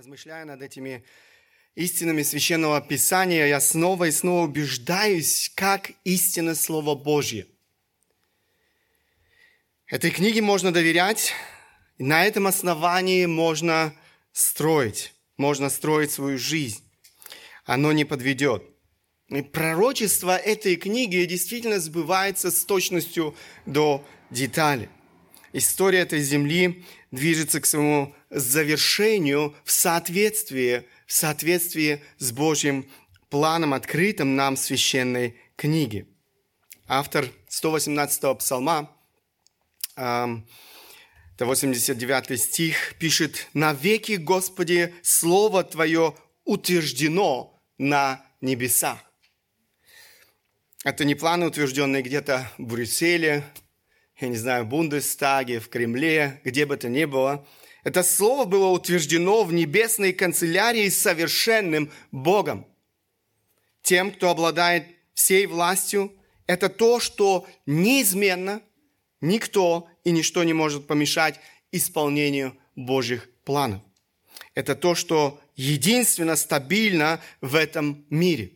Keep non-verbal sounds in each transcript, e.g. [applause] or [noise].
размышляя над этими истинами Священного Писания, я снова и снова убеждаюсь, как истинно Слово Божье. Этой книге можно доверять, и на этом основании можно строить, можно строить свою жизнь. Оно не подведет. И пророчество этой книги действительно сбывается с точностью до деталей. История этой земли движется к своему завершению в соответствии, в соответствии с Божьим планом, открытым нам в священной книге. Автор 118-го псалма, это 89 стих, пишет, «Навеки, Господи, Слово Твое утверждено на небесах». Это не планы, утвержденные где-то в Брюсселе, я не знаю, в Бундестаге, в Кремле, где бы то ни было. Это слово было утверждено в небесной канцелярии совершенным Богом. Тем, кто обладает всей властью, это то, что неизменно никто и ничто не может помешать исполнению Божьих планов. Это то, что единственно стабильно в этом мире.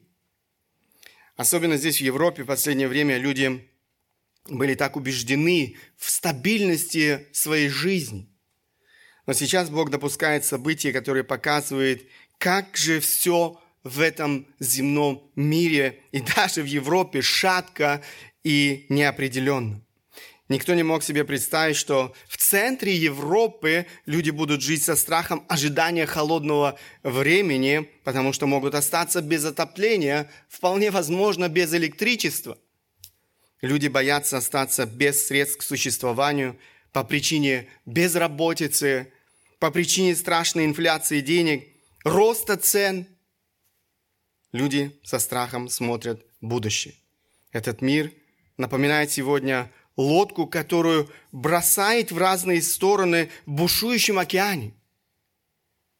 Особенно здесь, в Европе, в последнее время люди были так убеждены в стабильности своей жизни. Но сейчас Бог допускает события, которые показывают, как же все в этом земном мире и даже в Европе шатко и неопределенно. Никто не мог себе представить, что в центре Европы люди будут жить со страхом ожидания холодного времени, потому что могут остаться без отопления, вполне возможно, без электричества. Люди боятся остаться без средств к существованию по причине безработицы, по причине страшной инфляции денег, роста цен. Люди со страхом смотрят будущее. Этот мир напоминает сегодня лодку, которую бросает в разные стороны в бушующем океане –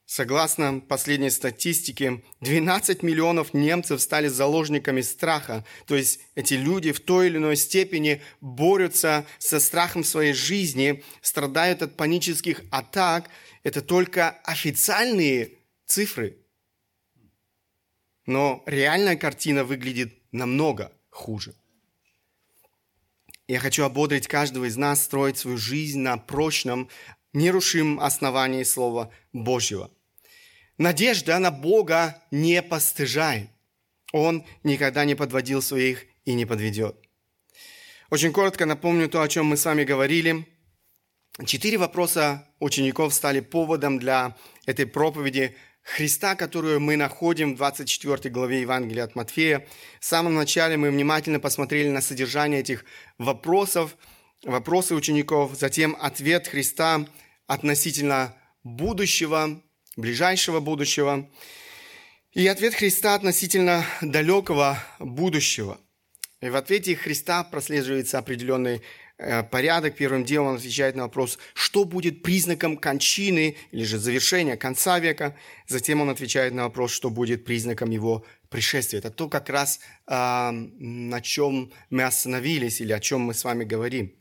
Согласно последней статистике, 12 миллионов немцев стали заложниками страха. То есть эти люди в той или иной степени борются со страхом в своей жизни, страдают от панических атак. Это только официальные цифры. Но реальная картина выглядит намного хуже. Я хочу ободрить каждого из нас строить свою жизнь на прочном, нерушимом основании Слова Божьего. Надежда на Бога не постыжает. Он никогда не подводил своих и не подведет. Очень коротко напомню то, о чем мы с вами говорили. Четыре вопроса учеников стали поводом для этой проповеди Христа, которую мы находим в 24 главе Евангелия от Матфея. В самом начале мы внимательно посмотрели на содержание этих вопросов, вопросы учеников, затем ответ Христа относительно будущего, ближайшего будущего, и ответ Христа относительно далекого будущего. И в ответе Христа прослеживается определенный э, порядок. Первым делом он отвечает на вопрос, что будет признаком кончины или же завершения конца века. Затем он отвечает на вопрос, что будет признаком его пришествия. Это то как раз, на чем мы остановились или о чем мы с вами говорим.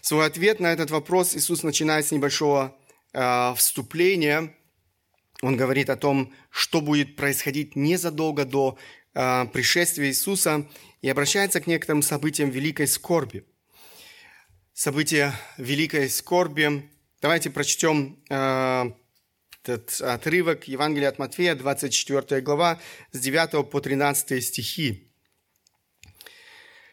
Свой ответ на этот вопрос Иисус начинает с небольшого а, вступления, он говорит о том, что будет происходить незадолго до э, пришествия Иисуса и обращается к некоторым событиям великой скорби. События великой скорби. Давайте прочтем э, этот отрывок Евангелия от Матфея, 24 глава, с 9 по 13 стихи.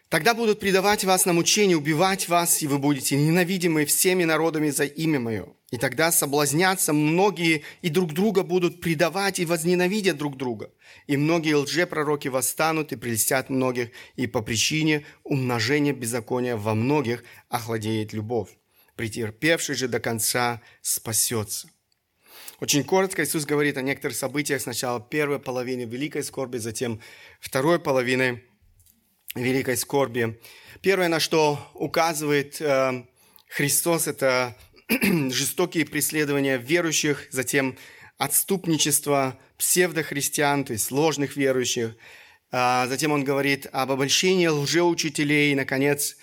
Тогда будут предавать вас на мучение, убивать вас, и вы будете ненавидимы всеми народами за имя Мое. И тогда соблазнятся многие, и друг друга будут предавать, и возненавидят друг друга. И многие лжепророки восстанут и прельстят многих, и по причине умножения беззакония во многих охладеет любовь. Претерпевший же до конца спасется. Очень коротко Иисус говорит о некоторых событиях. Сначала первой половины великой скорби, затем второй половины великой скорби. Первое, на что указывает э, Христос, это [clears throat] жестокие преследования верующих, затем отступничество псевдохристиан, то есть ложных верующих. А, затем он говорит об обольщении лжеучителей и, наконец,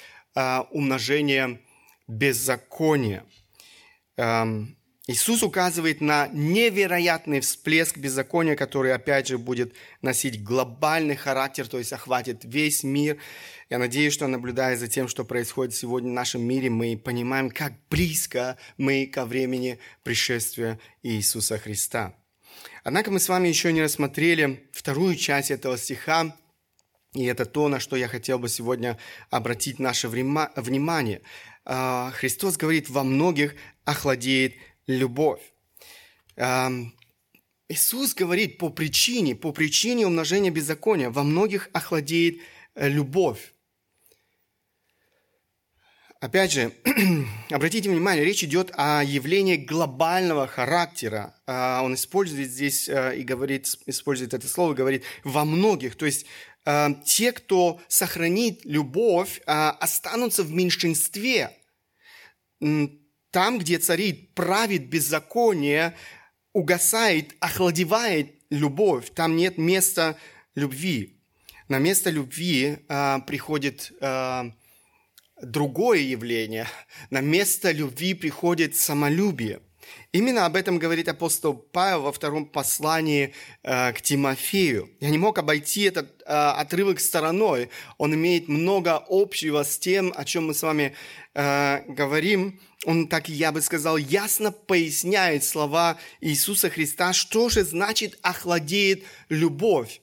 умножение беззакония. Иисус указывает на невероятный всплеск беззакония, который, опять же, будет носить глобальный характер, то есть охватит весь мир. Я надеюсь, что наблюдая за тем, что происходит сегодня в нашем мире, мы понимаем, как близко мы ко времени пришествия Иисуса Христа. Однако мы с вами еще не рассмотрели вторую часть этого стиха, и это то, на что я хотел бы сегодня обратить наше внимание. А, Христос говорит, во многих охладеет любовь. Иисус говорит по причине, по причине умножения беззакония во многих охладеет э, любовь. Опять же, [clears throat] обратите внимание, речь идет о явлении глобального характера. А, он использует здесь э, и говорит, использует это слово, говорит во многих. То есть э, те, кто сохранит любовь, останутся в меньшинстве там, где царит, правит беззаконие, угасает, охладевает любовь. Там нет места любви. На место любви а, приходит а, другое явление. На место любви приходит самолюбие – Именно об этом говорит апостол Павел во втором послании э, к Тимофею. Я не мог обойти этот э, отрывок стороной. Он имеет много общего с тем, о чем мы с вами э, говорим. Он, так я бы сказал, ясно поясняет слова Иисуса Христа, что же значит охладеет любовь.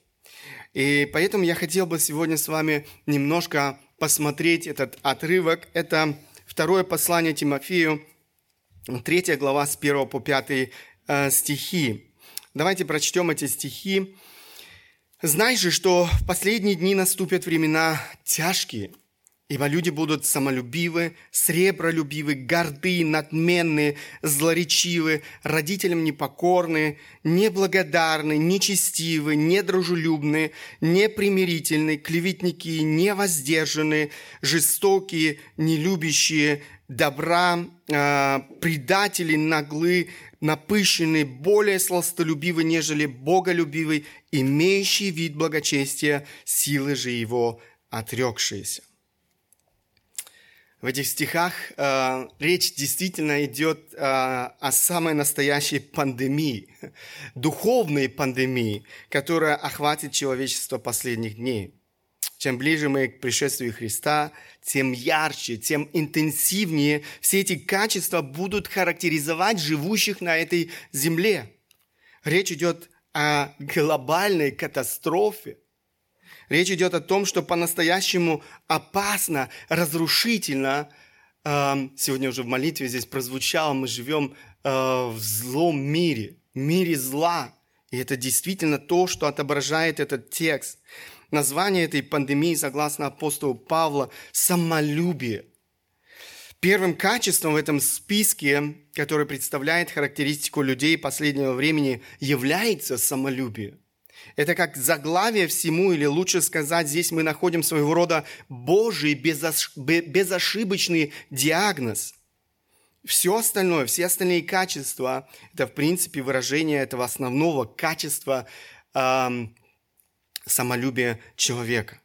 И поэтому я хотел бы сегодня с вами немножко посмотреть этот отрывок. Это второе послание Тимофею, Третья глава с 1 по 5 э, стихи. Давайте прочтем эти стихи. «Знай же, что в последние дни наступят времена тяжкие, ибо люди будут самолюбивы, сребролюбивы, горды, надменны, злоречивы, родителям непокорны, неблагодарны, нечестивы, недружелюбны, непримирительны, клеветники, невоздержаны, жестокие, нелюбящие, добра, э, предатели наглы, напыщенный, более сластолюбивый, нежели боголюбивый, имеющий вид благочестия, силы же его отрекшиеся. В этих стихах э, речь действительно идет э, о самой настоящей пандемии, духовной пандемии, которая охватит человечество последних дней. Чем ближе мы к пришествию Христа, тем ярче, тем интенсивнее все эти качества будут характеризовать живущих на этой земле. Речь идет о глобальной катастрофе. Речь идет о том, что по-настоящему опасно, разрушительно. Эм, сегодня уже в молитве здесь прозвучало, мы живем э, в злом мире, мире зла. И это действительно то, что отображает этот текст. Название этой пандемии, согласно апостолу Павла, самолюбие. Первым качеством в этом списке, который представляет характеристику людей последнего времени, является самолюбие. Это как заглавие всему, или лучше сказать, здесь мы находим своего рода Божий безошибочный диагноз. Все остальное, все остальные качества, это в принципе выражение этого основного качества самолюбие человека.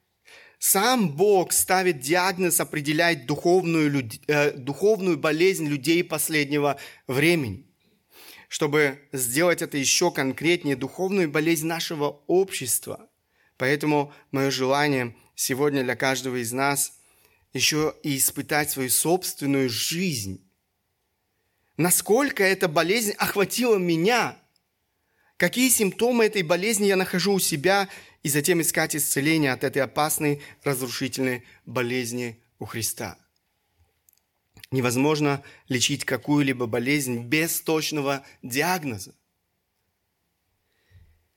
Сам Бог ставит диагноз, определяет духовную, э, духовную болезнь людей последнего времени. Чтобы сделать это еще конкретнее, духовную болезнь нашего общества. Поэтому мое желание сегодня для каждого из нас еще и испытать свою собственную жизнь. Насколько эта болезнь охватила меня? Какие симптомы этой болезни я нахожу у себя и затем искать исцеление от этой опасной разрушительной болезни у Христа. Невозможно лечить какую-либо болезнь без точного диагноза.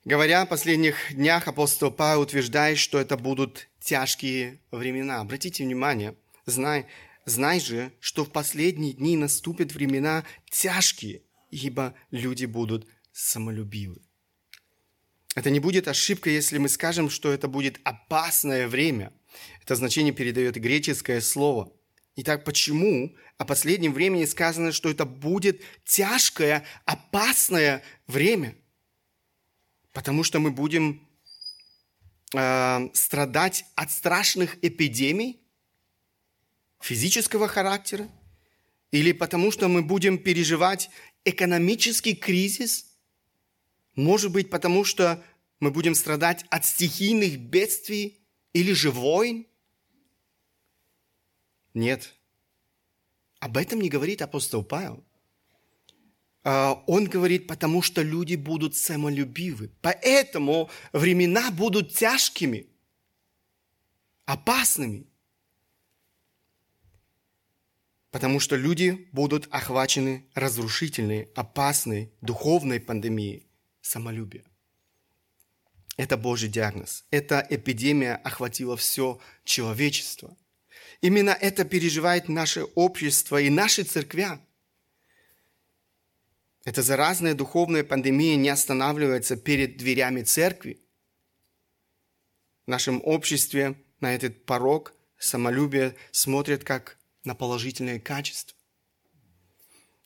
Говоря о последних днях, апостол Павел утверждает, что это будут тяжкие времена. Обратите внимание, знай, знай же, что в последние дни наступят времена тяжкие, ибо люди будут самолюбивы. Это не будет ошибка, если мы скажем, что это будет опасное время. Это значение передает греческое слово. Итак, почему о последнем времени сказано, что это будет тяжкое, опасное время? Потому что мы будем э, страдать от страшных эпидемий физического характера, или потому что мы будем переживать экономический кризис? Может быть, потому что мы будем страдать от стихийных бедствий или же войн? Нет. Об этом не говорит апостол Павел. А, он говорит, потому что люди будут самолюбивы. Поэтому времена будут тяжкими, опасными. Потому что люди будут охвачены разрушительной, опасной, духовной пандемией самолюбия. Это Божий диагноз. Эта эпидемия охватила все человечество. Именно это переживает наше общество и наши церквя. Эта заразная духовная пандемия не останавливается перед дверями церкви. В нашем обществе на этот порог самолюбие смотрят как на положительное качество.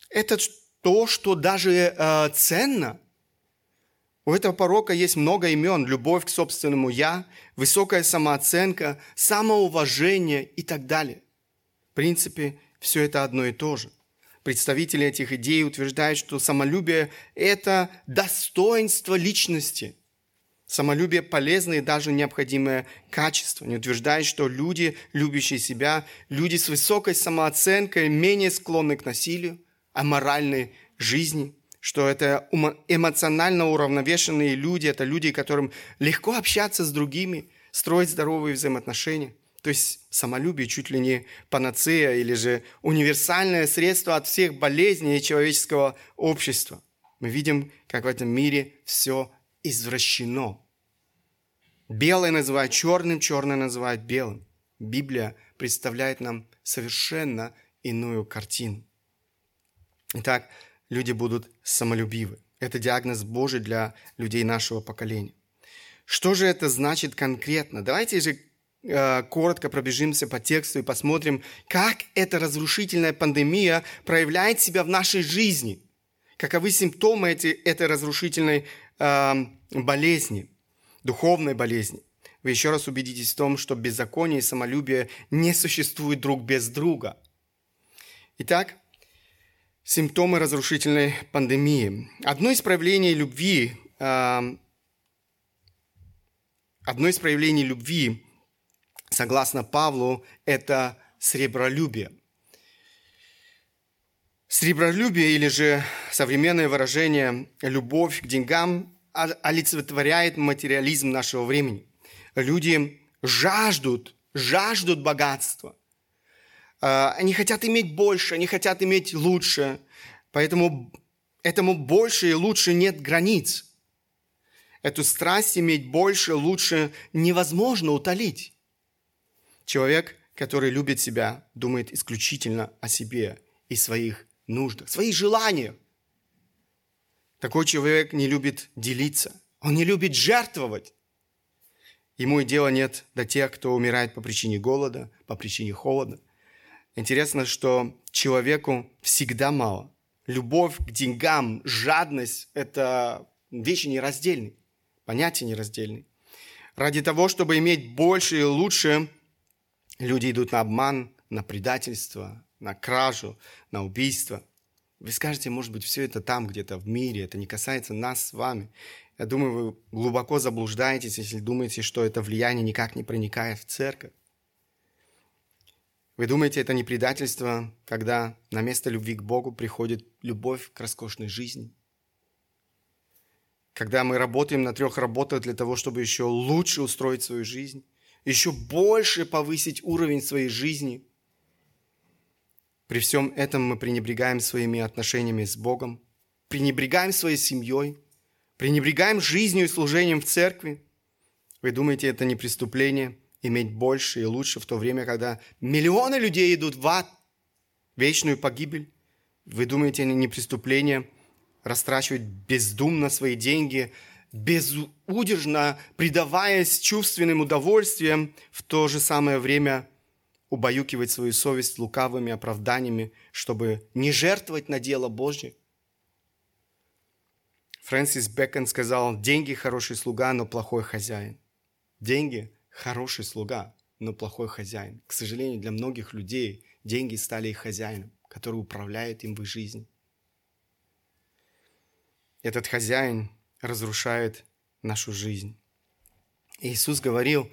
Это то, что даже э, ценно. У этого порока есть много имен. Любовь к собственному «я», высокая самооценка, самоуважение и так далее. В принципе, все это одно и то же – Представители этих идей утверждают, что самолюбие – это достоинство личности. Самолюбие – полезное и даже необходимое качество. Не утверждают, что люди, любящие себя, люди с высокой самооценкой, менее склонны к насилию, а моральной жизни – что это эмоционально уравновешенные люди, это люди, которым легко общаться с другими, строить здоровые взаимоотношения. То есть самолюбие чуть ли не панацея или же универсальное средство от всех болезней человеческого общества. Мы видим, как в этом мире все извращено. Белое называют черным, черное называют белым. Библия представляет нам совершенно иную картину. Итак, люди будут самолюбивы. Это диагноз Божий для людей нашего поколения. Что же это значит конкретно? Давайте же Э, коротко пробежимся по тексту и посмотрим, как эта разрушительная пандемия проявляет себя в нашей жизни. Каковы симптомы эти, этой разрушительной э, болезни, духовной болезни. Вы еще раз убедитесь в том, что беззаконие и самолюбие не существуют друг без друга. Итак, симптомы разрушительной пандемии. Одно из проявлений любви, э, одно из проявлений любви согласно Павлу, это сребролюбие. Сребролюбие или же современное выражение «любовь к деньгам» олицетворяет материализм нашего времени. Люди жаждут, жаждут богатства. А, они хотят иметь больше, они хотят иметь лучше. Поэтому этому больше и лучше нет границ. Эту страсть иметь больше, лучше невозможно утолить. Человек, который любит себя, думает исключительно о себе и своих нуждах, своих желаниях. Такой человек не любит делиться, он не любит жертвовать. Ему и дела нет до тех, кто умирает по причине голода, по причине холода. Интересно, что человеку всегда мало. Любовь к деньгам, жадность – это вещи нераздельные, понятия нераздельные. Ради того, чтобы иметь больше и лучше – Люди идут на обман, на предательство, на кражу, на убийство. Вы скажете, может быть, все это там где-то в мире, это не касается нас с вами. Я думаю, вы глубоко заблуждаетесь, если думаете, что это влияние никак не проникает в церковь. Вы думаете, это не предательство, когда на место любви к Богу приходит любовь к роскошной жизни? Когда мы работаем на трех работах для того, чтобы еще лучше устроить свою жизнь? еще больше повысить уровень своей жизни. При всем этом мы пренебрегаем своими отношениями с Богом, пренебрегаем своей семьей, пренебрегаем жизнью и служением в церкви. Вы думаете, это не преступление иметь больше и лучше в то время, когда миллионы людей идут в ад, вечную погибель? Вы думаете, это не преступление растрачивать бездумно свои деньги – безудержно предаваясь чувственным удовольствиям, в то же самое время убаюкивать свою совесть лукавыми оправданиями, чтобы не жертвовать на дело Божье. Фрэнсис Бэкон сказал, деньги – хороший слуга, но плохой хозяин. Деньги – хороший слуга, но плохой хозяин. К сожалению, для многих людей деньги стали их хозяином, который управляет им в их жизни. этот хозяин разрушает нашу жизнь. Иисус говорил,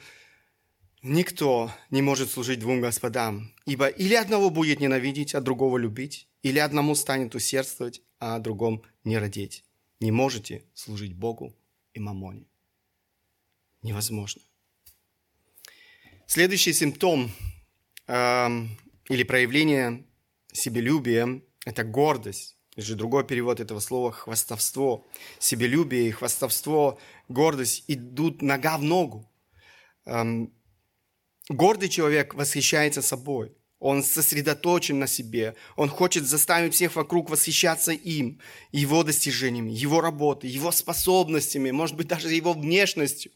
никто не может служить двум господам, ибо или одного будет ненавидеть, а другого любить, или одному станет усердствовать, а о другом не родить. Не можете служить Богу и мамоне. Невозможно. Следующий симптом э, или проявление себелюбия – это гордость. Или же другой перевод этого слова – хвастовство. Себелюбие и хвастовство, гордость идут нога в ногу. Эм, гордый человек восхищается собой. Он сосредоточен на себе. Он хочет заставить всех вокруг восхищаться им, его достижениями, его работой, его способностями, может быть, даже его внешностью.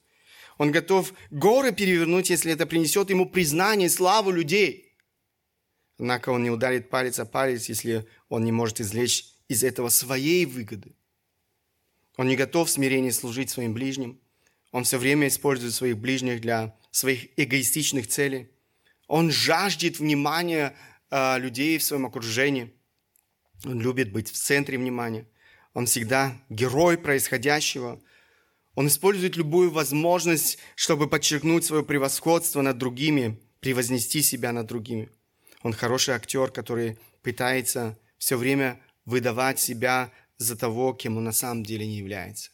Он готов горы перевернуть, если это принесет ему признание, славу людей. Однако он не ударит палец о палец, если он не может извлечь из этого своей выгоды. Он не готов в смирении служить своим ближним. Он все время использует своих ближних для своих эгоистичных целей. Он жаждет внимания э, людей в своем окружении. Он любит быть в центре внимания. Он всегда герой происходящего. Он использует любую возможность, чтобы подчеркнуть свое превосходство над другими, превознести себя над другими. Он хороший актер, который пытается все время выдавать себя за того, кем он на самом деле не является.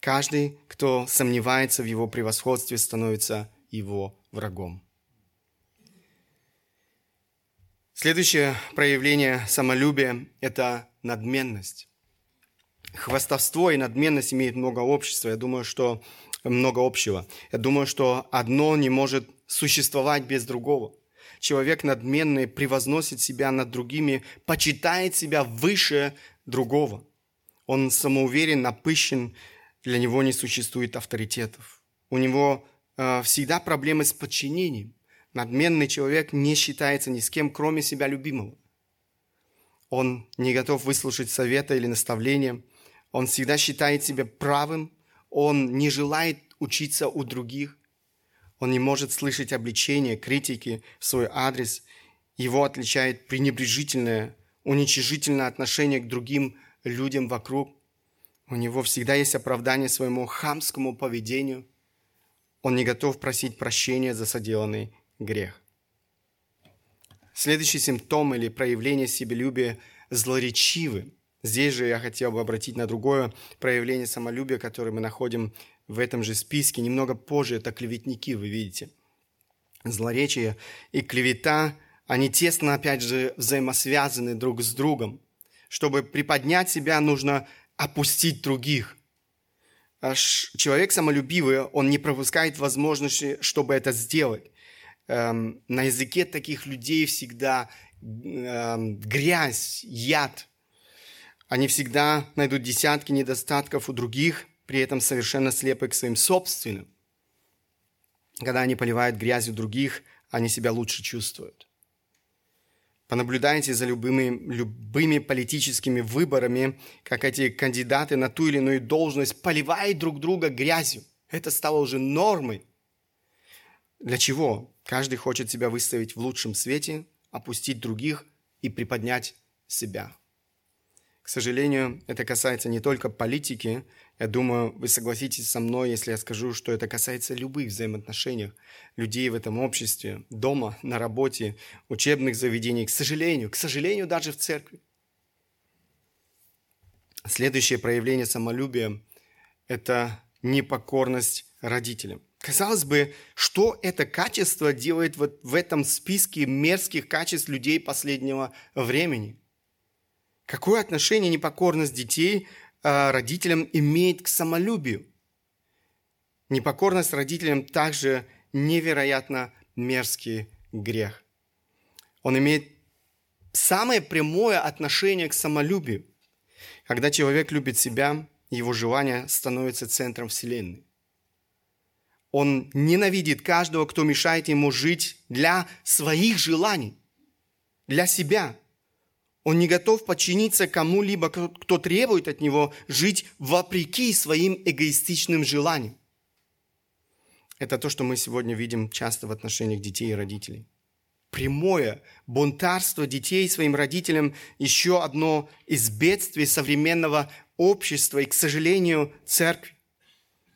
Каждый, кто сомневается в его превосходстве, становится его врагом. Следующее проявление самолюбия – это надменность. Хвастовство и надменность имеют много общества. Я думаю, что много общего. Я думаю, что одно не может существовать без другого. Человек надменный превозносит себя над другими, почитает себя выше другого. Он самоуверен, напыщен, для него не существует авторитетов. У него э, всегда проблемы с подчинением. Надменный человек не считается ни с кем, кроме себя любимого. Он не готов выслушать совета или наставления. Он всегда считает себя правым. Он не желает учиться у других. Он не может слышать обличения, критики в свой адрес. Его отличает пренебрежительное, уничижительное отношение к другим людям вокруг. У него всегда есть оправдание своему хамскому поведению. Он не готов просить прощения за соделанный грех. Следующий симптом или проявление себелюбия – злоречивы. Здесь же я хотел бы обратить на другое проявление самолюбия, которое мы находим в этом же списке. Немного позже это клеветники, вы видите. Злоречие и клевета, они тесно, опять же, взаимосвязаны друг с другом. Чтобы приподнять себя, нужно опустить других. Человек самолюбивый, он не пропускает возможности, чтобы это сделать эм, на языке таких людей всегда эм, грязь, яд. Они всегда найдут десятки недостатков у других, при этом совершенно слепы к своим собственным. Когда они поливают грязью других, они себя лучше чувствуют. Понаблюдайте за любыми, любыми политическими выборами, как эти кандидаты на ту или иную должность поливают друг друга грязью. Это стало уже нормой. Для чего? Каждый хочет себя выставить в лучшем свете, опустить других и приподнять себя. К сожалению, это касается не только политики. Я думаю, вы согласитесь со мной, если я скажу, что это касается любых взаимоотношений людей в этом обществе, дома, на работе, учебных заведений. К сожалению, к сожалению, даже в церкви. Следующее проявление самолюбия – это непокорность родителям. Казалось бы, что это качество делает вот в этом списке мерзких качеств людей последнего времени? Какое отношение непокорность детей э, родителям имеет к самолюбию? Непокорность родителям также невероятно мерзкий грех. Он имеет самое прямое отношение к самолюбию. Когда человек любит себя, его желание становится центром Вселенной. Он ненавидит каждого, кто мешает ему жить для своих желаний, для себя. Он не готов подчиниться кому-либо, кто требует от него жить вопреки своим эгоистичным желаниям. Это то, что мы сегодня видим часто в отношениях детей и родителей. Прямое бунтарство детей своим родителям – еще одно из бедствий современного общества и, к сожалению, церкви.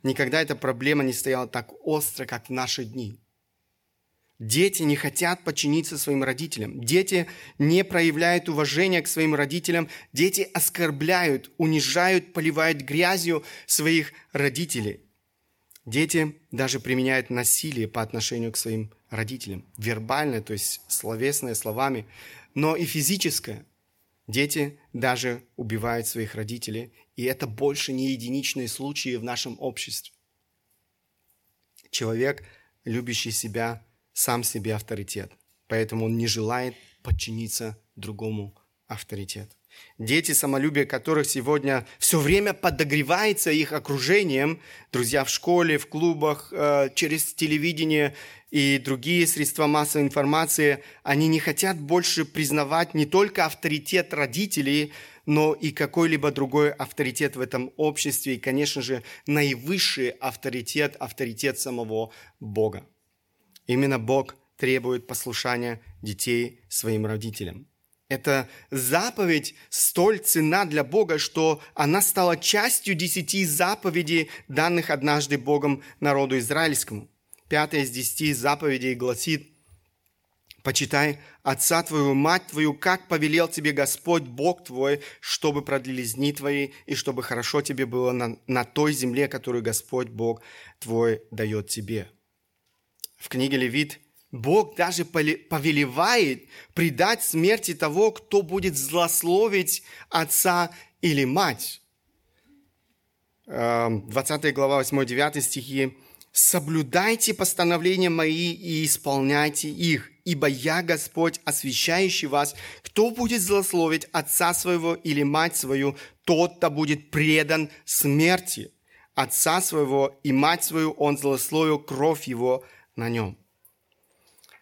Никогда эта проблема не стояла так остро, как в наши дни. Дети не хотят подчиниться своим родителям. Дети не проявляют уважения к своим родителям. Дети оскорбляют, унижают, поливают грязью своих родителей. Дети даже применяют насилие по отношению к своим родителям. Вербальное, то есть словесное, словами, но и физическое. Дети даже убивают своих родителей, и это больше не единичные случаи в нашем обществе. Человек, любящий себя, сам себе авторитет, поэтому он не желает подчиниться другому авторитету. Дети, самолюбие которых сегодня все время подогревается их окружением, друзья в школе, в клубах, э, через телевидение и другие средства массовой информации, они не хотят больше признавать не только авторитет родителей, но и какой-либо другой авторитет в этом обществе, и, конечно же, наивысший авторитет, авторитет самого Бога. Именно Бог требует послушания детей своим родителям. Эта заповедь столь цена для Бога, что она стала частью десяти заповедей, данных однажды Богом народу израильскому. Пятая из десяти заповедей гласит, «Почитай отца твою, мать твою, как повелел тебе Господь, Бог твой, чтобы продлились дни твои, и чтобы хорошо тебе было на, на той земле, которую Господь, Бог твой, дает тебе». В книге Левит Бог даже повелевает предать смерти того, кто будет злословить отца или мать. 20 эм, глава 8-9 стихи. «Соблюдайте постановления мои и исполняйте их, ибо я Господь, освящающий вас. Кто будет злословить отца своего или мать свою, тот-то будет предан смерти. Отца своего и мать свою он злословил, кровь его на нем».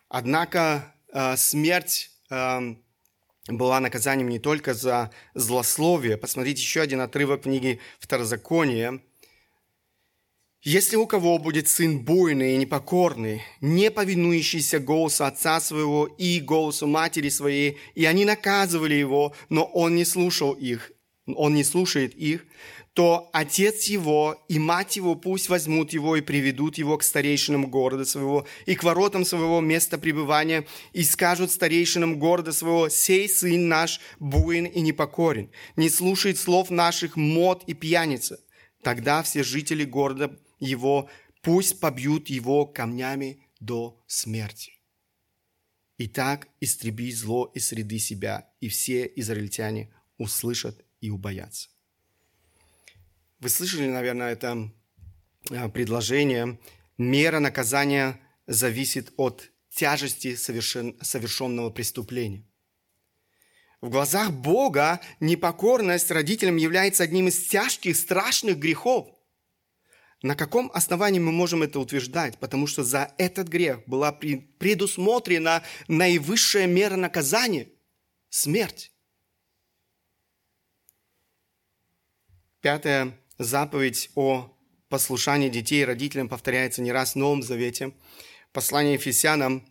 Однако э, смерть э, была наказанием не только за злословие. Посмотрите еще один отрывок книги Второзакония. «Если у кого будет сын буйный и непокорный, не повинующийся голосу отца своего и голосу матери своей, и они наказывали его, но он не слушал их, он не слушает их, то отец его и мать его пусть возьмут его и приведут его к старейшинам города своего и к воротам своего места пребывания и скажут старейшинам города своего, «Сей сын наш буин и непокорен, не слушает слов наших мод и пьяница». Тогда все жители города его пусть побьют его камнями до смерти. И так истреби зло из среды себя, и все израильтяне услышат и убоятся. Вы слышали, наверное, это э, предложение. Мера наказания зависит от тяжести совершен, совершенного преступления. В глазах Бога непокорность родителям является одним из тяжких, страшных грехов. На каком основании мы можем это утверждать? Потому что за этот грех была предусмотрена наивысшая мера наказания – смерть. Пятое заповедь о послушании детей родителям повторяется не раз в Новом Завете. Послание Ефесянам,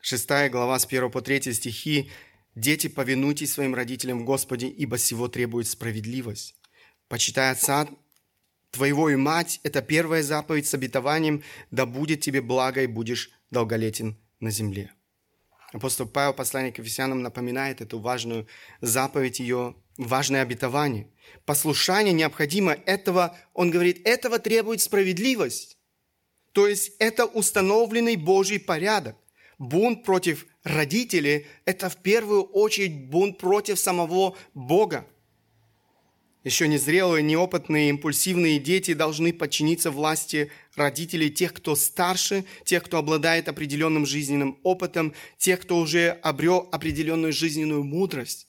6 глава с 1 по 3 стихи. «Дети, повинуйтесь своим родителям в Господе, ибо сего требует справедливость. Почитай отца твоего и мать, это первая заповедь с обетованием, да будет тебе благо и будешь долголетен на земле». Апостол Павел, послание к Ефесянам, напоминает эту важную заповедь, ее важное обетование. Послушание необходимо этого, он говорит, этого требует справедливость. То есть это установленный Божий порядок. Бунт против родителей – это в первую очередь бунт против самого Бога. Еще незрелые, неопытные, импульсивные дети должны подчиниться власти родителей, тех, кто старше, тех, кто обладает определенным жизненным опытом, тех, кто уже обрел определенную жизненную мудрость.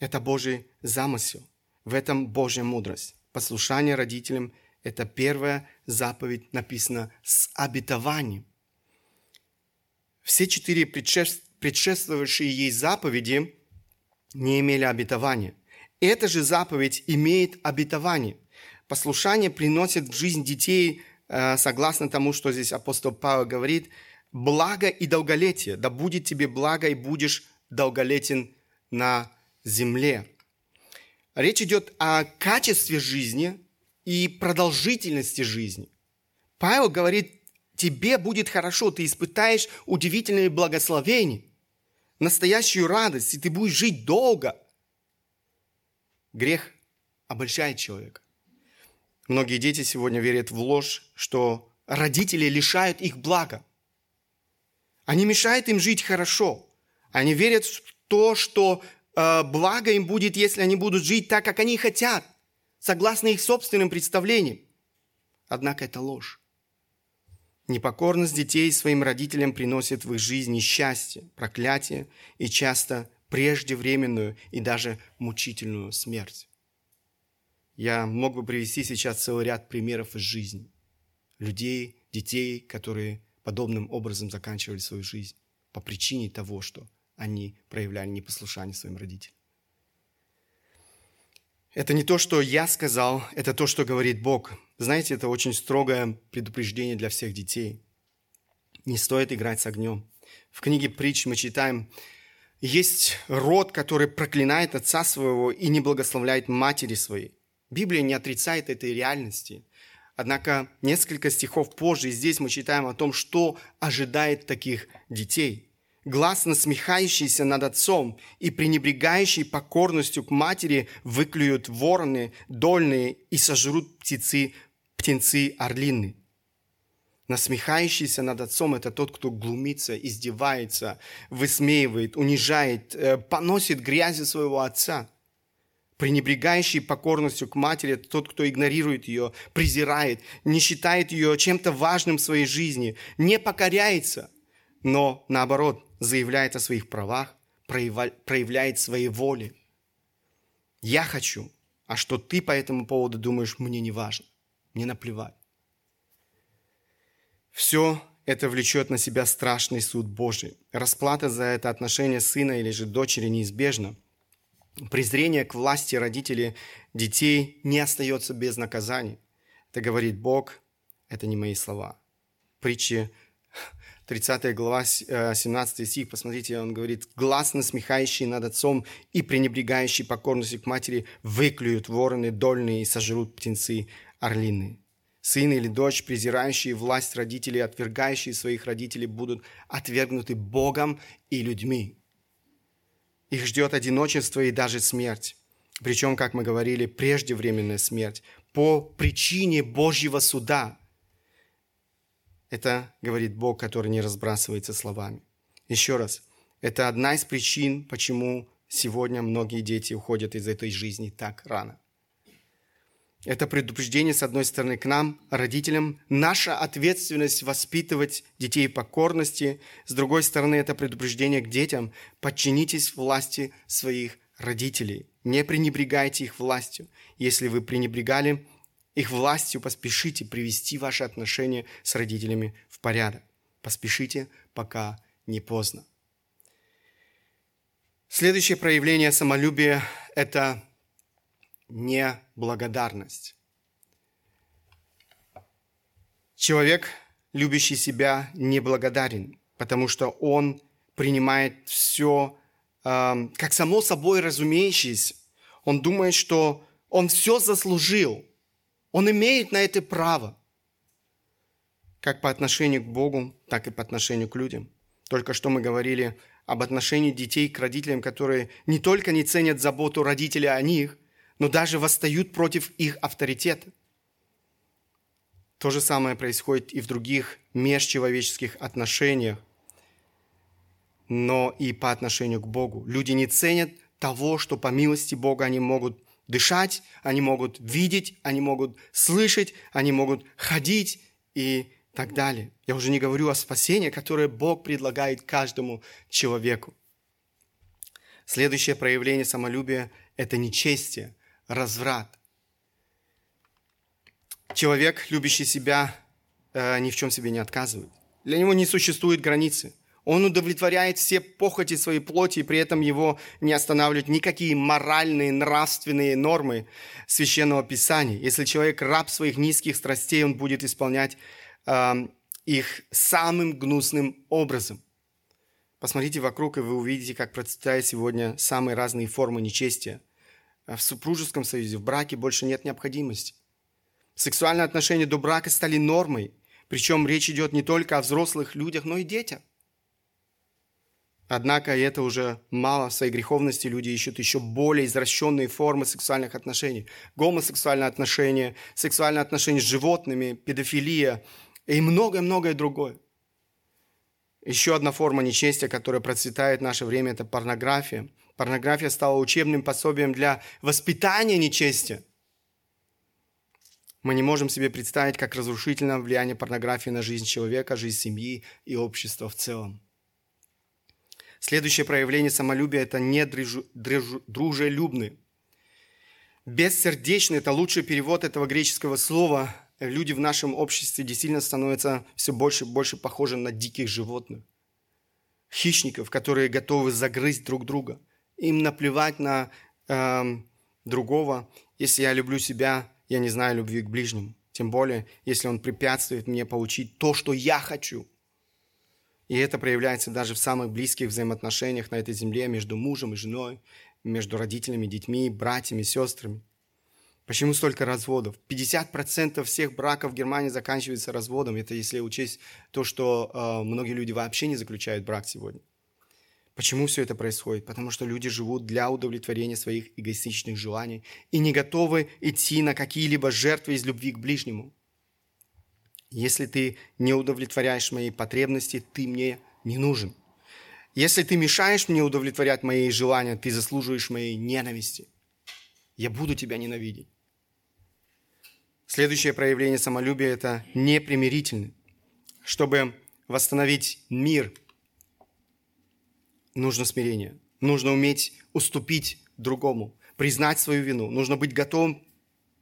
Это Божий замысел. В этом Божья мудрость. Послушание родителям – это первая заповедь, написана с обетованием. Все четыре предшествовавшие ей заповеди не имели обетования. Эта же заповедь имеет обетование. Послушание приносит в жизнь детей, э, согласно тому, что здесь апостол Павел говорит, благо и долголетие. Да будет тебе благо и будешь долголетен на земле. Речь идет о качестве жизни и продолжительности жизни. Павел говорит, тебе будет хорошо, ты испытаешь удивительные благословения, настоящую радость, и ты будешь жить долго. Грех обольщает человека. Многие дети сегодня верят в ложь, что родители лишают их блага. Они мешают им жить хорошо. Они верят в то, что благо им будет, если они будут жить так, как они хотят, согласно их собственным представлениям. Однако это ложь. Непокорность детей своим родителям приносит в их жизни счастье, проклятие и часто преждевременную и даже мучительную смерть. Я мог бы привести сейчас целый ряд примеров из жизни. Людей, детей, которые подобным образом заканчивали свою жизнь по причине того, что они проявляли непослушание своим родителям. Это не то, что я сказал, это то, что говорит Бог. Знаете, это очень строгое предупреждение для всех детей. Не стоит играть с огнем. В книге притч мы читаем, есть род, который проклинает отца своего и не благословляет матери своей. Библия не отрицает этой реальности. Однако несколько стихов позже здесь мы читаем о том, что ожидает таких детей. Глаз, насмехающийся над отцом и пренебрегающий покорностью к матери, выклюют вороны дольные и сожрут птицы, птенцы орлины. Насмехающийся над отцом – это тот, кто глумится, издевается, высмеивает, унижает, э, поносит грязью своего отца – Пренебрегающий покорностью к матери – это тот, кто игнорирует ее, презирает, не считает ее чем-то важным в своей жизни, не покоряется, но, наоборот, заявляет о своих правах, проявляет своей воли. Я хочу, а что ты по этому поводу думаешь, мне не важно, мне наплевать. Все это влечет на себя страшный суд Божий. Расплата за это отношение сына или же дочери неизбежна – презрение к власти родителей детей не остается без наказаний. Это говорит Бог, это не мои слова. Притчи 30 глава, 17 э, стих, посмотрите, он говорит, «Глаз насмехающий над отцом и пренебрегающий покорностью к матери выклюют вороны дольные и сожрут птенцы орлины». Сын или дочь, презирающие власть родителей, отвергающие своих родителей, будут отвергнуты Богом и людьми. Их ждет одиночество и даже смерть. Причем, как мы говорили, преждевременная смерть по причине Божьего суда. Это говорит Бог, который не разбрасывается словами. Еще раз, это одна из причин, почему сегодня многие дети уходят из этой жизни так рано. Это предупреждение, с одной стороны, к нам, родителям, наша ответственность воспитывать детей покорности, с другой стороны, это предупреждение к детям, подчинитесь власти своих родителей, не пренебрегайте их властью. Если вы пренебрегали их властью, поспешите привести ваши отношения с родителями в порядок. Поспешите, пока не поздно. Следующее проявление самолюбия – это неблагодарность. Человек, любящий себя, неблагодарен, потому что он принимает все э, как само собой разумеющееся. Он думает, что он все заслужил. Он имеет на это право. Как по отношению к Богу, так и по отношению к людям. Только что мы говорили об отношении детей к родителям, которые не только не ценят заботу родителей о них, но даже восстают против их авторитета. То же самое происходит и в других межчеловеческих отношениях, но и по отношению к Богу. Люди не ценят того, что по милости Бога они могут дышать, они могут видеть, они могут слышать, они могут ходить и так далее. Я уже не говорю о спасении, которое Бог предлагает каждому человеку. Следующее проявление самолюбия – это нечестие разврат. Человек, любящий себя, э, ни в чем себе не отказывает. Для него не существует границы. Он удовлетворяет все похоти своей плоти, и при этом его не останавливают никакие моральные, нравственные нормы Священного Писания. Если человек раб своих низких страстей, он будет исполнять э, их самым гнусным образом. Посмотрите вокруг, и вы увидите, как процветают сегодня самые разные формы нечестия – в супружеском союзе, в браке больше нет необходимости. Сексуальные отношения до брака стали нормой, причем речь идет не только о взрослых людях, но и детях. Однако это уже мало. В своей греховности люди ищут еще более извращенные формы сексуальных отношений. Гомосексуальные отношения, сексуальные отношения с животными, педофилия и многое-многое другое. Еще одна форма нечестия, которая процветает в наше время, это порнография. Порнография стала учебным пособием для воспитания нечестия. Мы не можем себе представить, как разрушительно влияние порнографии на жизнь человека, жизнь семьи и общества в целом. Следующее проявление самолюбия – это недружелюбный. Бессердечный – это лучший перевод этого греческого слова. Люди в нашем обществе действительно становятся все больше и больше похожи на диких животных. Хищников, которые готовы загрызть друг друга. Им наплевать на э, другого. Если я люблю себя, я не знаю любви к ближнему. Тем более, если он препятствует мне получить то, что я хочу – и это проявляется даже в самых близких взаимоотношениях на этой земле между мужем и женой, между родителями, детьми, братьями, сестрами. Почему столько разводов? 50% всех браков в Германии заканчиваются разводом. Это если учесть то, что э, многие люди вообще не заключают брак сегодня. Почему все это происходит? Потому что люди живут для удовлетворения своих эгоистичных желаний и не готовы идти на какие-либо жертвы из любви к ближнему. Если ты не удовлетворяешь мои потребности, ты мне не нужен. Если ты мешаешь мне удовлетворять мои желания, ты заслуживаешь моей ненависти. Я буду тебя ненавидеть. Следующее проявление самолюбия – это непримирительный. Чтобы восстановить мир, нужно смирение. Нужно уметь уступить другому, признать свою вину. Нужно быть готовым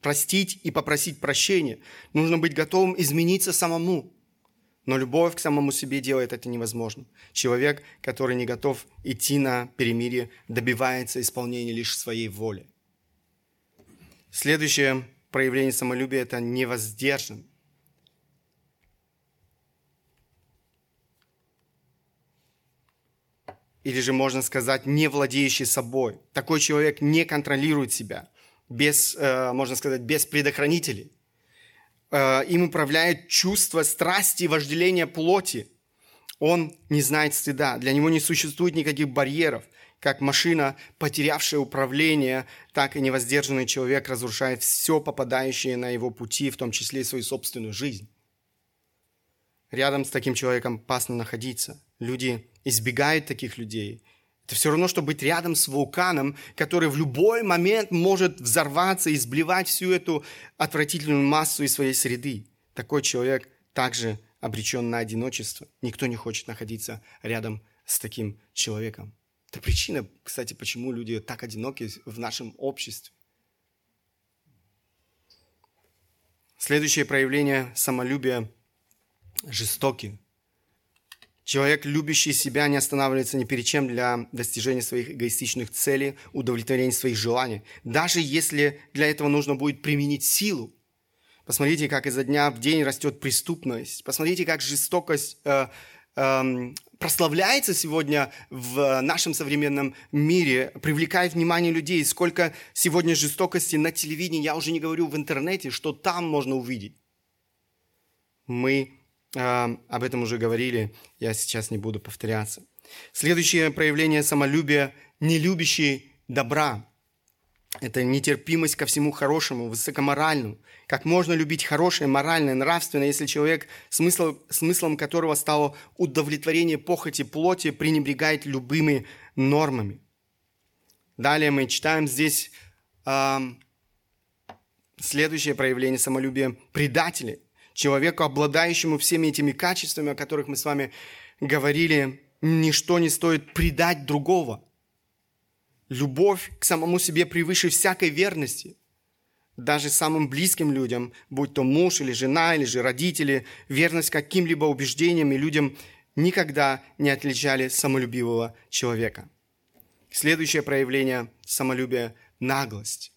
простить и попросить прощения. Нужно быть готовым измениться самому. Но любовь к самому себе делает это невозможным. Человек, который не готов идти на перемирие, добивается исполнения лишь своей воли. Следующее проявление самолюбия – это невоздержан. Или же можно сказать, не владеющий собой. Такой человек не контролирует себя без, э, можно сказать, без предохранителей. Э, им управляет чувство страсти и вожделения плоти. Он не знает стыда. Для него не существует никаких барьеров. Как машина, потерявшая управление, так и невоздержанный человек разрушает все попадающее на его пути, в том числе и свою собственную жизнь. Рядом с таким человеком опасно находиться. Люди избегают таких людей – это все равно, что быть рядом с вулканом, который в любой момент может взорваться и сблевать всю эту отвратительную массу из своей среды. Такой человек также обречен на одиночество. Никто не хочет находиться рядом с таким человеком. Это причина, кстати, почему люди так одиноки в нашем обществе. Следующее проявление самолюбия – жестокий. Человек, любящий себя, не останавливается ни перед чем для достижения своих эгоистичных целей, удовлетворения своих желаний. Даже если для этого нужно будет применить силу. Посмотрите, как изо дня в день растет преступность. Посмотрите, как жестокость э, э, прославляется сегодня в нашем современном мире, привлекает внимание людей. Сколько сегодня жестокости на телевидении, я уже не говорю в интернете, что там можно увидеть. Мы об этом уже говорили, я сейчас не буду повторяться. Следующее проявление самолюбия – нелюбящий добра. Это нетерпимость ко всему хорошему, высокоморальному. Как можно любить хорошее, моральное, нравственное, если человек, смысл, смыслом которого стало удовлетворение похоти плоти, пренебрегает любыми нормами. Далее мы читаем здесь э, следующее проявление самолюбия – предатели – Человеку, обладающему всеми этими качествами, о которых мы с вами говорили, ничто не стоит предать другого. Любовь к самому себе превыше всякой верности. Даже самым близким людям, будь то муж или жена, или же родители, верность каким-либо убеждениям и людям никогда не отличали самолюбивого человека. Следующее проявление самолюбия – наглость.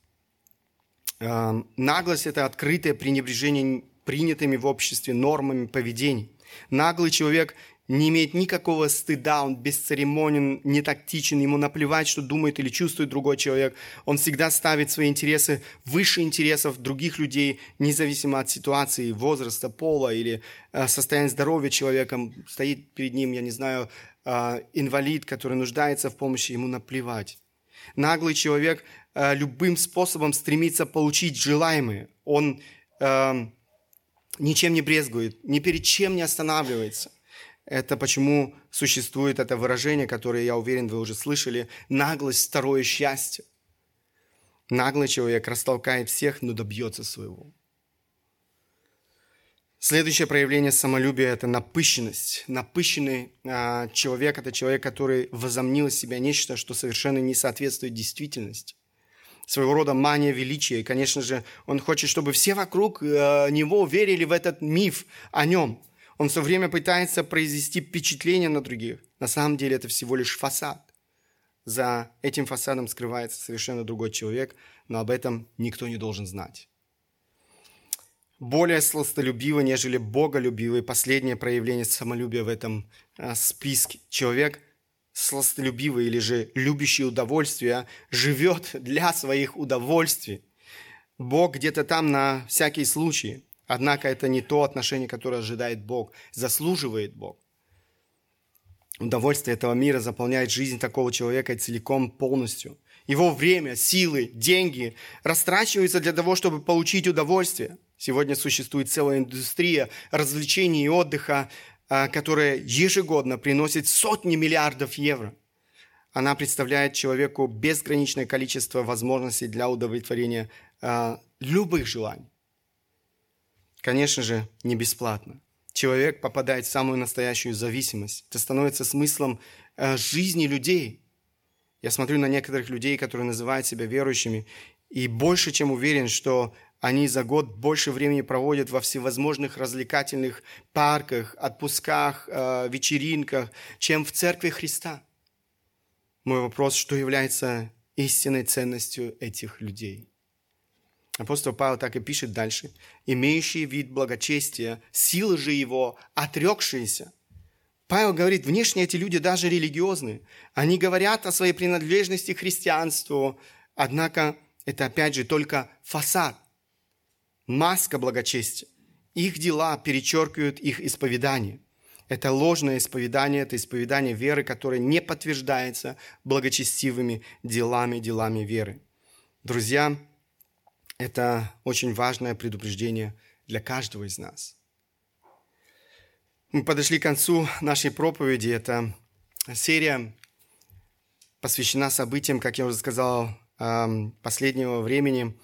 Эм, наглость – это открытое пренебрежение принятыми в обществе нормами поведения. Наглый человек не имеет никакого стыда, он бесцеремонен, не тактичен, ему наплевать, что думает или чувствует другой человек. Он всегда ставит свои интересы выше интересов других людей, независимо от ситуации, возраста, пола или э, состояния здоровья человека. Стоит перед ним, я не знаю, э, инвалид, который нуждается в помощи, ему наплевать. Наглый человек э, любым способом стремится получить желаемое. Он ничем не брезгует, ни перед чем не останавливается. Это почему существует это выражение, которое, я уверен, вы уже слышали, наглость – второе счастье. Наглый человек растолкает всех, но добьется своего. Следующее проявление самолюбия – это напыщенность. Напыщенный а, человек – это человек, который возомнил из себя нечто, что совершенно не соответствует действительности. Своего рода мания величия. И, конечно же, он хочет, чтобы все вокруг а, него верили в этот миф о нем – он все время пытается произвести впечатление на других. На самом деле это всего лишь фасад. За этим фасадом скрывается совершенно другой человек, но об этом никто не должен знать. Более сластолюбивый, нежели боголюбивый, последнее проявление самолюбия в этом а, списке. Человек сластолюбивый или же любящий удовольствия живет для своих удовольствий. Бог где-то там на всякий случай – Однако это не то отношение, которое ожидает Бог, заслуживает Бог. Удовольствие этого мира заполняет жизнь такого человека целиком, полностью. Его время, силы, деньги растрачиваются для того, чтобы получить удовольствие. Сегодня существует целая индустрия развлечений и отдыха, которая ежегодно приносит сотни миллиардов евро. Она представляет человеку безграничное количество возможностей для удовлетворения а, любых желаний. Конечно же, не бесплатно. Человек попадает в самую настоящую зависимость. Это становится смыслом э, жизни людей. Я смотрю на некоторых людей, которые называют себя верующими, и больше чем уверен, что они за год больше времени проводят во всевозможных развлекательных парках, отпусках, э, вечеринках, чем в церкви Христа. Мой вопрос, что является истинной ценностью этих людей? Апостол Павел так и пишет дальше. «Имеющий вид благочестия, силы же его, отрекшиеся». Павел говорит, внешне эти люди даже религиозные. Они говорят о своей принадлежности к христианству, однако это опять же только фасад, маска благочестия. Их дела перечеркивают их исповедание. Это ложное исповедание, это исповедание веры, которое не подтверждается благочестивыми делами, делами веры. Друзья, это очень важное предупреждение для каждого из нас. Мы подошли к концу нашей проповеди. Это серия посвящена событиям, как я уже сказал, последнего времени,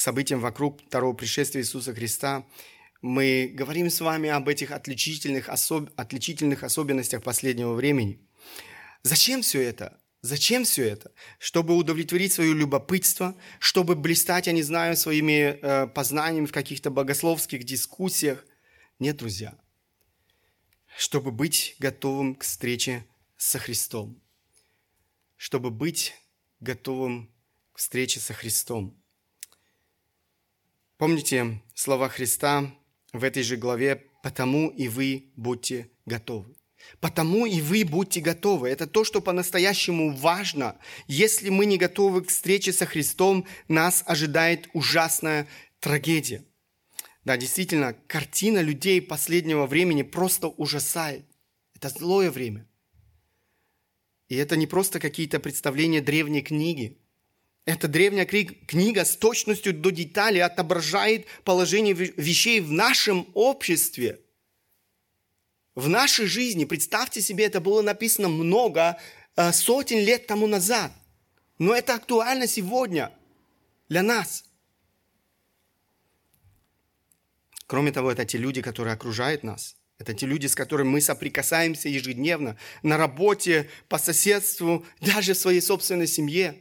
событиям вокруг второго пришествия Иисуса Христа. Мы говорим с вами об этих отличительных, особ... отличительных особенностях последнего времени. Зачем все это? Зачем все это? Чтобы удовлетворить свое любопытство, чтобы блистать, я не знаю, своими э, познаниями в каких-то богословских дискуссиях. Нет, друзья. Чтобы быть готовым к встрече со Христом. Чтобы быть готовым к встрече со Христом. Помните слова Христа в этой же главе «Потому и вы будьте готовы». Потому и вы будьте готовы. Это то, что по-настоящему важно. Если мы не готовы к встрече со Христом, нас ожидает ужасная трагедия. Да, действительно, картина людей последнего времени просто ужасает. Это злое время. И это не просто какие-то представления древней книги. Эта древняя книга с точностью до деталей отображает положение вещей в нашем обществе – в нашей жизни, представьте себе, это было написано много э, сотен лет тому назад. Но это актуально сегодня для нас. Кроме того, это те люди, которые окружают нас. Это те люди, с которыми мы соприкасаемся ежедневно, на работе, по соседству, даже в своей собственной семье.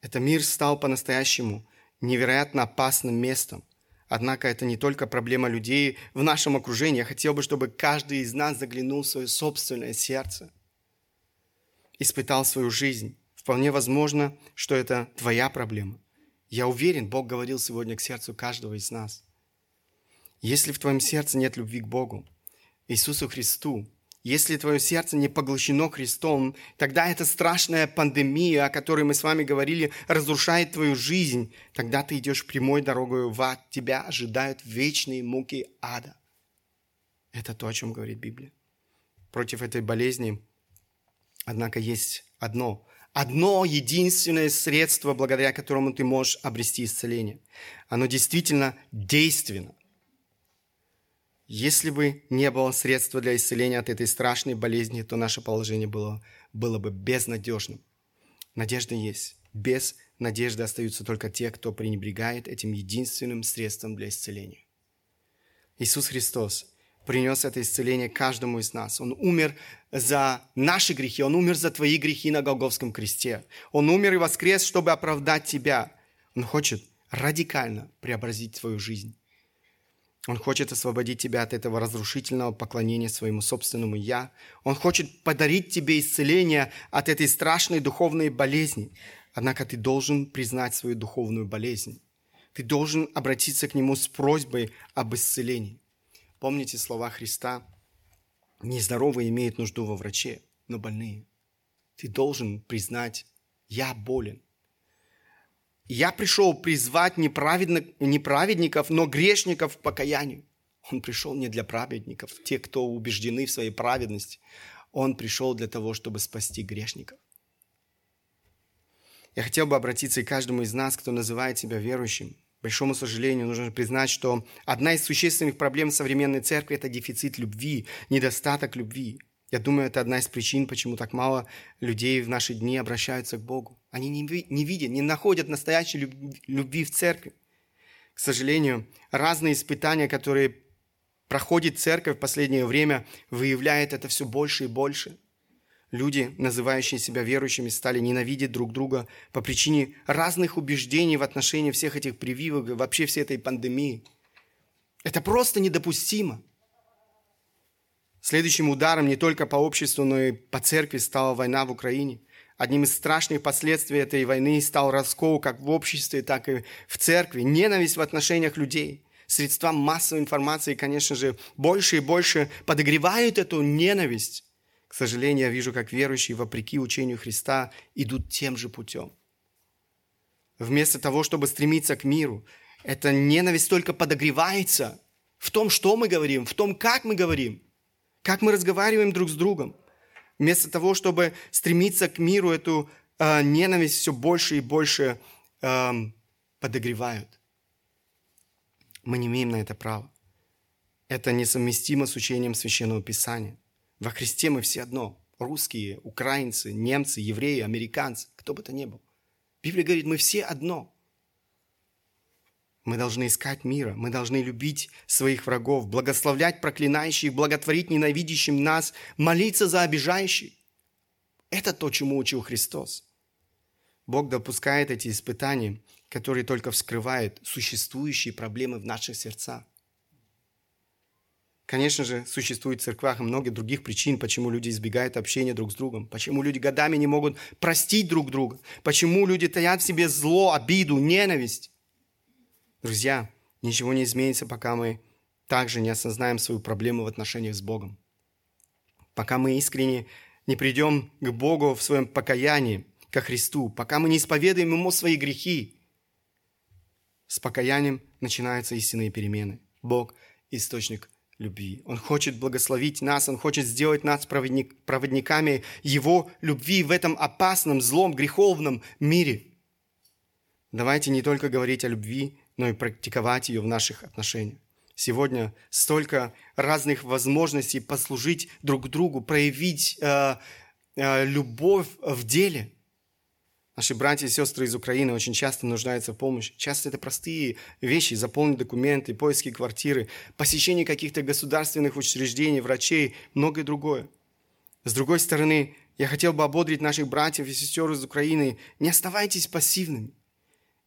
Этот мир стал по-настоящему невероятно опасным местом. Однако это не только проблема людей в нашем окружении. Я хотел бы, чтобы каждый из нас заглянул в свое собственное сердце, испытал свою жизнь. Вполне возможно, что это твоя проблема. Я уверен, Бог говорил сегодня к сердцу каждого из нас. Если в твоем сердце нет любви к Богу, Иисусу Христу, если твое сердце не поглощено Христом, тогда эта страшная пандемия, о которой мы с вами говорили, разрушает твою жизнь. Тогда ты идешь прямой дорогой в ад. Тебя ожидают вечные муки ада. Это то, о чем говорит Библия. Против этой болезни, однако, есть одно. Одно единственное средство, благодаря которому ты можешь обрести исцеление. Оно действительно действенно. Если бы не было средства для исцеления от этой страшной болезни, то наше положение было, было бы безнадежным. Надежда есть. Без надежды остаются только те, кто пренебрегает этим единственным средством для исцеления. Иисус Христос принес это исцеление каждому из нас. Он умер за наши грехи, Он умер за твои грехи на Голговском кресте. Он умер и воскрес, чтобы оправдать тебя. Он хочет радикально преобразить твою жизнь. Он хочет освободить тебя от этого разрушительного поклонения своему собственному «я». Он хочет подарить тебе исцеление от этой страшной духовной болезни. Однако ты должен признать свою духовную болезнь. Ты должен обратиться к Нему с просьбой об исцелении. Помните слова Христа? Нездоровые имеют нужду во враче, но больные. Ты должен признать, я болен. Я пришел призвать не, не праведников, но грешников к покаянию. Он пришел не для праведников, те, кто убеждены в своей праведности. Он пришел для того, чтобы спасти грешников. Я хотел бы обратиться и каждому из нас, кто называет себя верующим. К большому сожалению, нужно признать, что одна из существенных проблем современной церкви – это дефицит любви, недостаток любви. Я думаю, это одна из причин, почему так мало людей в наши дни обращаются к Богу. Они не, не видят, не находят настоящей любви в церкви. К сожалению, разные испытания, которые проходит церковь в последнее время, выявляют это все больше и больше. Люди, называющие себя верующими, стали ненавидеть друг друга по причине разных убеждений в отношении всех этих прививок и вообще всей этой пандемии. Это просто недопустимо. Следующим ударом не только по обществу, но и по церкви стала война в Украине. Одним из страшных последствий этой войны стал раскол как в обществе, так и в церкви, ненависть в отношениях людей. Средства массовой информации, конечно же, больше и больше подогревают эту ненависть. К сожалению, я вижу, как верующие, вопреки учению Христа, идут тем же путем. Вместо того, чтобы стремиться к миру, эта ненависть только подогревается в том, что мы говорим, в том, как мы говорим – как мы разговариваем друг с другом. Вместо того, чтобы стремиться к миру, эту э, ненависть все больше и больше э, подогревают. Мы не имеем на это права. Это несовместимо с учением Священного Писания. Во Христе мы все одно. Русские, украинцы, немцы, евреи, американцы, кто бы то ни был. Библия говорит, мы все одно. Мы должны искать мира, мы должны любить своих врагов, благословлять проклинающих, благотворить ненавидящим нас, молиться за обижающих. Это то, чему учил Христос. Бог допускает эти испытания, которые только вскрывают существующие проблемы в наших сердцах. Конечно же, существует в церквах и много других причин, почему люди избегают общения друг с другом, почему люди годами не могут простить друг друга, почему люди таят в себе зло, обиду, ненависть. Друзья, ничего не изменится, пока мы также не осознаем свою проблему в отношениях с Богом. Пока мы искренне не придем к Богу в своем покаянии, ко Христу, пока мы не исповедуем Ему свои грехи, с покаянием начинаются истинные перемены. Бог – источник любви. Он хочет благословить нас, Он хочет сделать нас проводник, проводниками Его любви в этом опасном, злом, греховном мире. Давайте не только говорить о любви, но и практиковать ее в наших отношениях. Сегодня столько разных возможностей послужить друг другу, проявить э, э, любовь в деле. Наши братья и сестры из Украины очень часто нуждаются в помощи. Часто это простые вещи, заполнить документы, поиски квартиры, посещение каких-то государственных учреждений, врачей, многое другое. С другой стороны, я хотел бы ободрить наших братьев и сестер из Украины, не оставайтесь пассивными.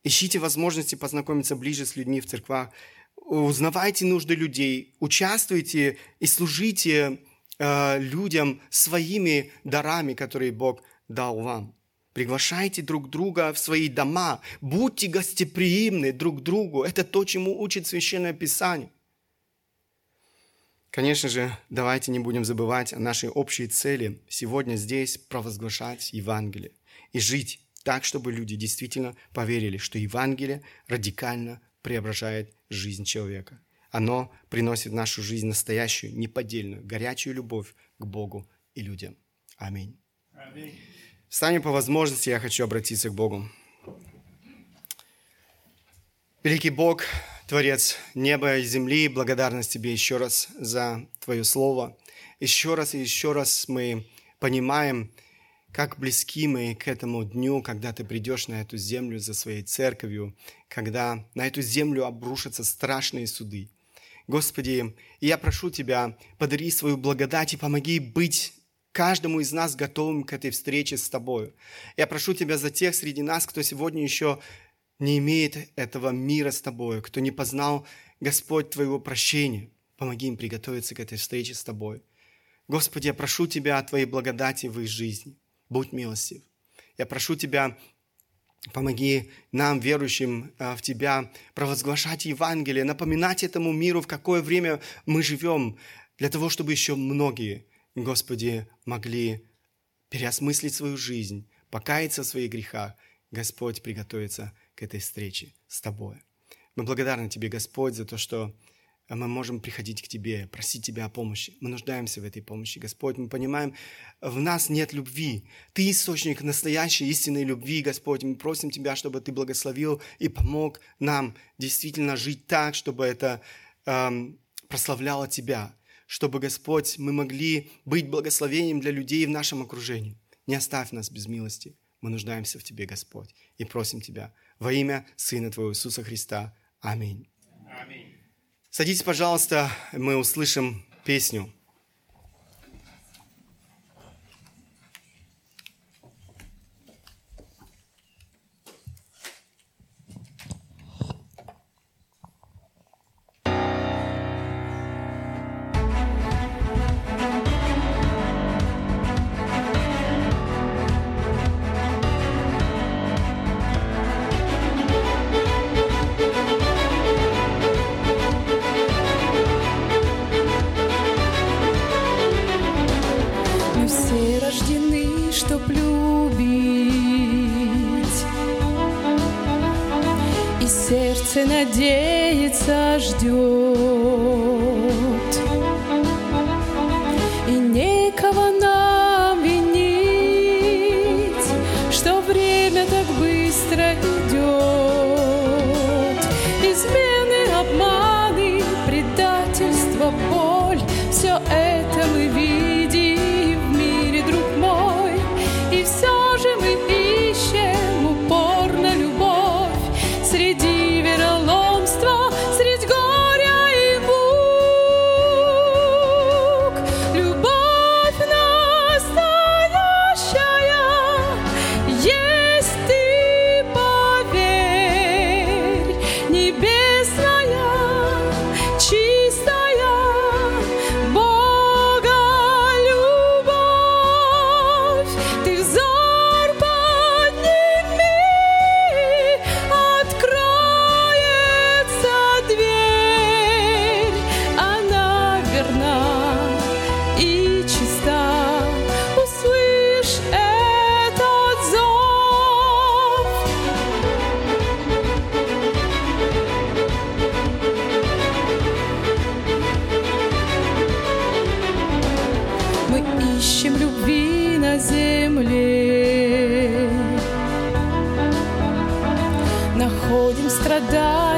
Ищите возможности познакомиться ближе с людьми в церквах. Узнавайте нужды людей. Участвуйте и служите э, людям своими дарами, которые Бог дал вам. Приглашайте друг друга в свои дома. Будьте гостеприимны друг другу. Это то, чему учит Священное Писание. Конечно же, давайте не будем забывать о нашей общей цели сегодня здесь провозглашать Евангелие и жить так, чтобы люди действительно поверили, что Евангелие радикально преображает жизнь человека. Оно приносит в нашу жизнь настоящую, неподдельную, горячую любовь к Богу и людям. Аминь. Аминь. Встанем по возможности, я хочу обратиться к Богу. Великий Бог, Творец неба и земли, благодарность Тебе еще раз за Твое Слово. Еще раз и еще раз мы понимаем, как близки мы к этому дню, когда Ты придешь на эту землю за своей церковью, когда на эту землю обрушатся страшные суды. Господи, я прошу Тебя, подари свою благодать и помоги быть каждому из нас готовым к этой встрече с Тобою. Я прошу Тебя за тех среди нас, кто сегодня еще не имеет этого мира с Тобой, кто не познал, Господь, Твоего прощения. Помоги им приготовиться к этой встрече с Тобой. Господи, я прошу Тебя о Твоей благодати в их жизни. Будь милостив. Я прошу Тебя, помоги нам, верующим э, в Тебя, провозглашать Евангелие, напоминать этому миру, в какое время мы живем, для того, чтобы еще многие, Господи, могли переосмыслить свою жизнь, покаяться в своих грехах, Господь, приготовиться к этой встрече с Тобой. Мы благодарны Тебе, Господь, за то, что мы можем приходить к Тебе, просить Тебя о помощи. Мы нуждаемся в этой помощи, Господь. Мы понимаем, в нас нет любви. Ты источник настоящей истинной любви, Господь. Мы просим Тебя, чтобы Ты благословил и помог нам действительно жить так, чтобы это эм, прославляло Тебя, чтобы, Господь, мы могли быть благословением для людей в нашем окружении. Не оставь нас без милости. Мы нуждаемся в Тебе, Господь, и просим Тебя во имя Сына Твоего Иисуса Христа. Аминь. Аминь. Садитесь, пожалуйста, мы услышим песню. ищем любви на земле. Находим страдания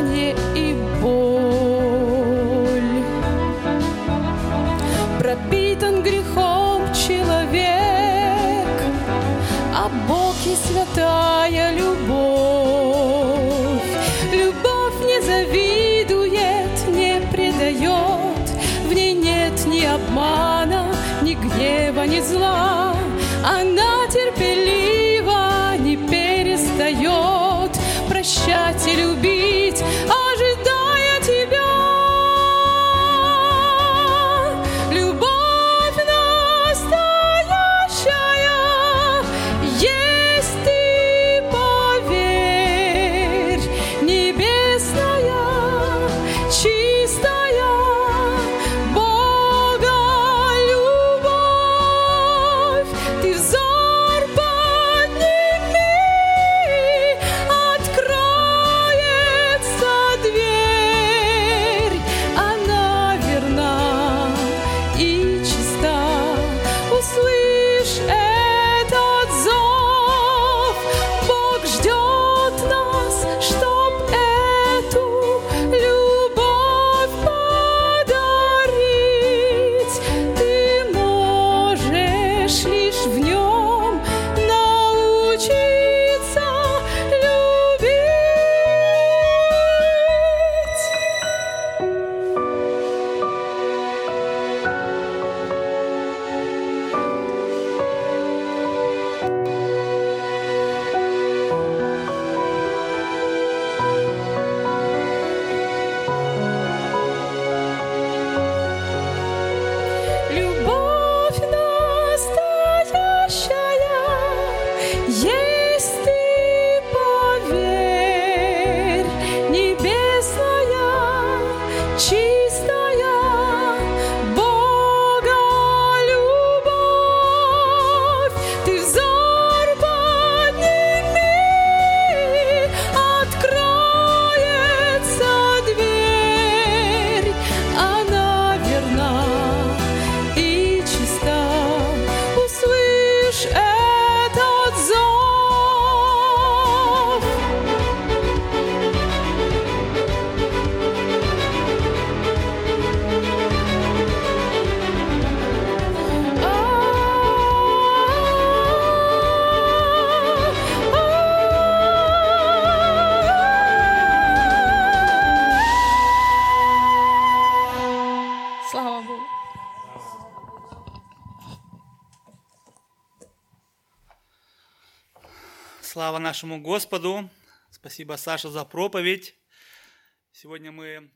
нашему Господу. Спасибо, Саша, за проповедь. Сегодня мы.